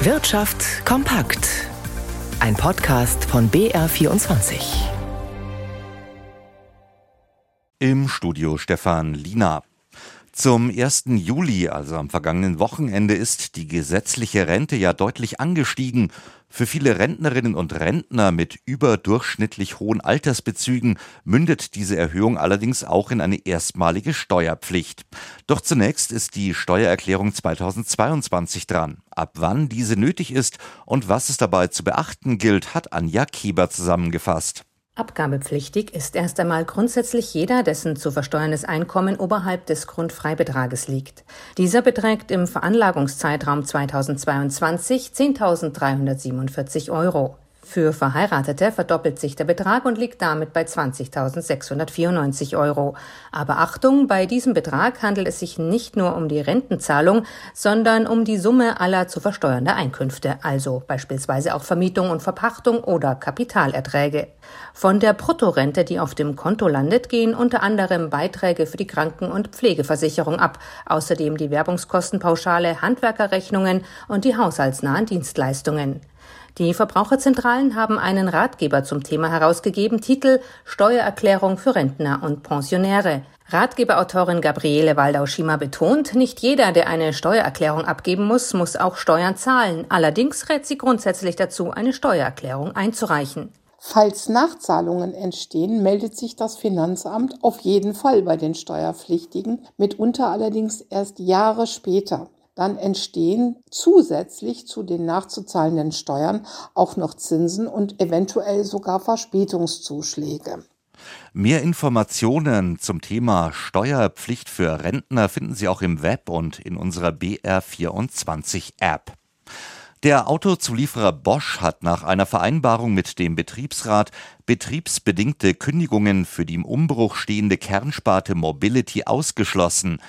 Wirtschaft kompakt. Ein Podcast von BR24. Im Studio Stefan Lina. Zum 1. Juli, also am vergangenen Wochenende, ist die gesetzliche Rente ja deutlich angestiegen. Für viele Rentnerinnen und Rentner mit überdurchschnittlich hohen Altersbezügen mündet diese Erhöhung allerdings auch in eine erstmalige Steuerpflicht. Doch zunächst ist die Steuererklärung 2022 dran. Ab wann diese nötig ist und was es dabei zu beachten gilt, hat Anja Kieber zusammengefasst. Abgabepflichtig ist erst einmal grundsätzlich jeder, dessen zu versteuerndes Einkommen oberhalb des Grundfreibetrages liegt. Dieser beträgt im Veranlagungszeitraum 2022 10.347 Euro. Für Verheiratete verdoppelt sich der Betrag und liegt damit bei 20.694 Euro. Aber Achtung, bei diesem Betrag handelt es sich nicht nur um die Rentenzahlung, sondern um die Summe aller zu versteuernder Einkünfte, also beispielsweise auch Vermietung und Verpachtung oder Kapitalerträge. Von der Bruttorente, die auf dem Konto landet, gehen unter anderem Beiträge für die Kranken- und Pflegeversicherung ab, außerdem die Werbungskostenpauschale, Handwerkerrechnungen und die haushaltsnahen Dienstleistungen. Die Verbraucherzentralen haben einen Ratgeber zum Thema herausgegeben, Titel Steuererklärung für Rentner und Pensionäre. Ratgeberautorin Gabriele Waldau-Schima betont, nicht jeder, der eine Steuererklärung abgeben muss, muss auch Steuern zahlen. Allerdings rät sie grundsätzlich dazu, eine Steuererklärung einzureichen. Falls Nachzahlungen entstehen, meldet sich das Finanzamt auf jeden Fall bei den Steuerpflichtigen, mitunter allerdings erst Jahre später dann entstehen zusätzlich zu den nachzuzahlenden Steuern auch noch Zinsen und eventuell sogar Verspätungszuschläge. Mehr Informationen zum Thema Steuerpflicht für Rentner finden Sie auch im Web und in unserer BR24 App. Der Autozulieferer Bosch hat nach einer Vereinbarung mit dem Betriebsrat betriebsbedingte Kündigungen für die im Umbruch stehende Kernsparte Mobility ausgeschlossen.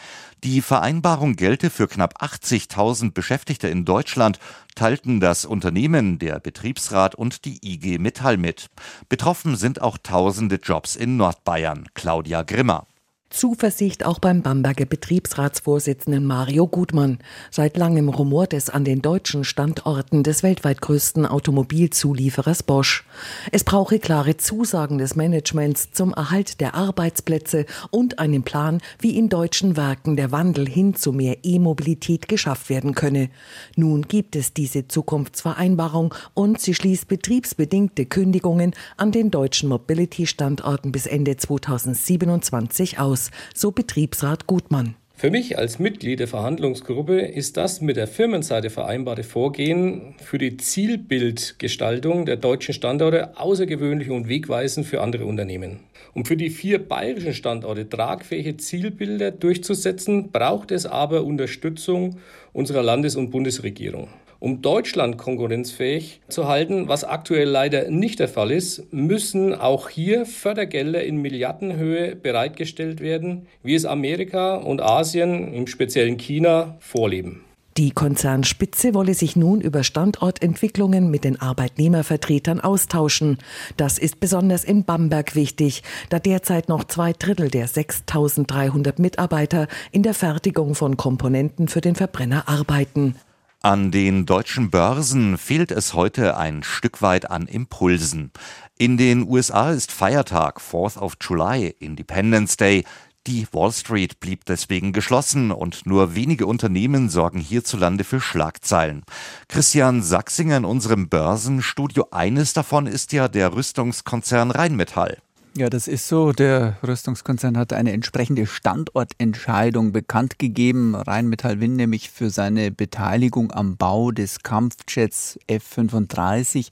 Die Vereinbarung gelte für knapp 80.000 Beschäftigte in Deutschland, teilten das Unternehmen, der Betriebsrat und die IG Metall mit. Betroffen sind auch tausende Jobs in Nordbayern. Claudia Grimmer. Zuversicht auch beim Bamberger Betriebsratsvorsitzenden Mario Gutmann. Seit langem rumort es an den deutschen Standorten des weltweit größten Automobilzulieferers Bosch. Es brauche klare Zusagen des Managements zum Erhalt der Arbeitsplätze und einen Plan, wie in deutschen Werken der Wandel hin zu mehr E-Mobilität geschafft werden könne. Nun gibt es diese Zukunftsvereinbarung und sie schließt betriebsbedingte Kündigungen an den deutschen Mobility-Standorten bis Ende 2027 aus aus, so Betriebsrat Gutmann. Für mich als Mitglied der Verhandlungsgruppe ist das mit der Firmenseite vereinbarte Vorgehen für die Zielbildgestaltung der deutschen Standorte außergewöhnlich und wegweisend für andere Unternehmen. Um für die vier bayerischen Standorte tragfähige Zielbilder durchzusetzen, braucht es aber Unterstützung unserer Landes- und Bundesregierung. Um Deutschland konkurrenzfähig zu halten, was aktuell leider nicht der Fall ist, müssen auch hier Fördergelder in Milliardenhöhe bereitgestellt werden, wie es Amerika und Asien, im speziellen China, vorleben. Die Konzernspitze wolle sich nun über Standortentwicklungen mit den Arbeitnehmervertretern austauschen. Das ist besonders in Bamberg wichtig, da derzeit noch zwei Drittel der 6300 Mitarbeiter in der Fertigung von Komponenten für den Verbrenner arbeiten. An den deutschen Börsen fehlt es heute ein Stück weit an Impulsen. In den USA ist Feiertag, 4th of July, Independence Day. Die Wall Street blieb deswegen geschlossen und nur wenige Unternehmen sorgen hierzulande für Schlagzeilen. Christian Sachsinger in unserem Börsenstudio, eines davon ist ja der Rüstungskonzern Rheinmetall. Ja, das ist so. Der Rüstungskonzern hat eine entsprechende Standortentscheidung bekannt gegeben. Rheinmetall Winn nämlich für seine Beteiligung am Bau des Kampfjets F-35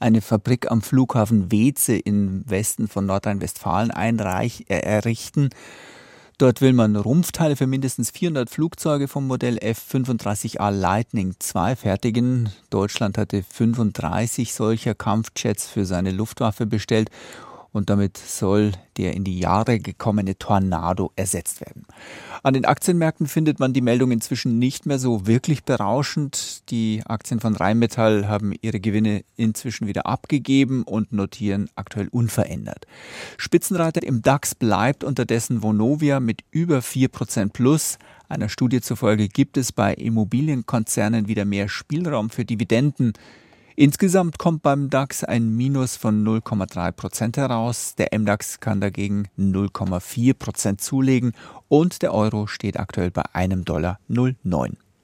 eine Fabrik am Flughafen Weze im Westen von Nordrhein-Westfalen äh, errichten. Dort will man Rumpfteile für mindestens 400 Flugzeuge vom Modell F-35A Lightning II fertigen. Deutschland hatte 35 solcher Kampfjets für seine Luftwaffe bestellt und damit soll der in die Jahre gekommene Tornado ersetzt werden. An den Aktienmärkten findet man die Meldung inzwischen nicht mehr so wirklich berauschend. Die Aktien von Rheinmetall haben ihre Gewinne inzwischen wieder abgegeben und notieren aktuell unverändert. Spitzenreiter im DAX bleibt unterdessen Vonovia mit über 4% plus. Einer Studie zufolge gibt es bei Immobilienkonzernen wieder mehr Spielraum für Dividenden. Insgesamt kommt beim DAX ein Minus von 0,3 Prozent heraus. Der MDAX kann dagegen 0,4 Prozent zulegen und der Euro steht aktuell bei einem Dollar 0,9.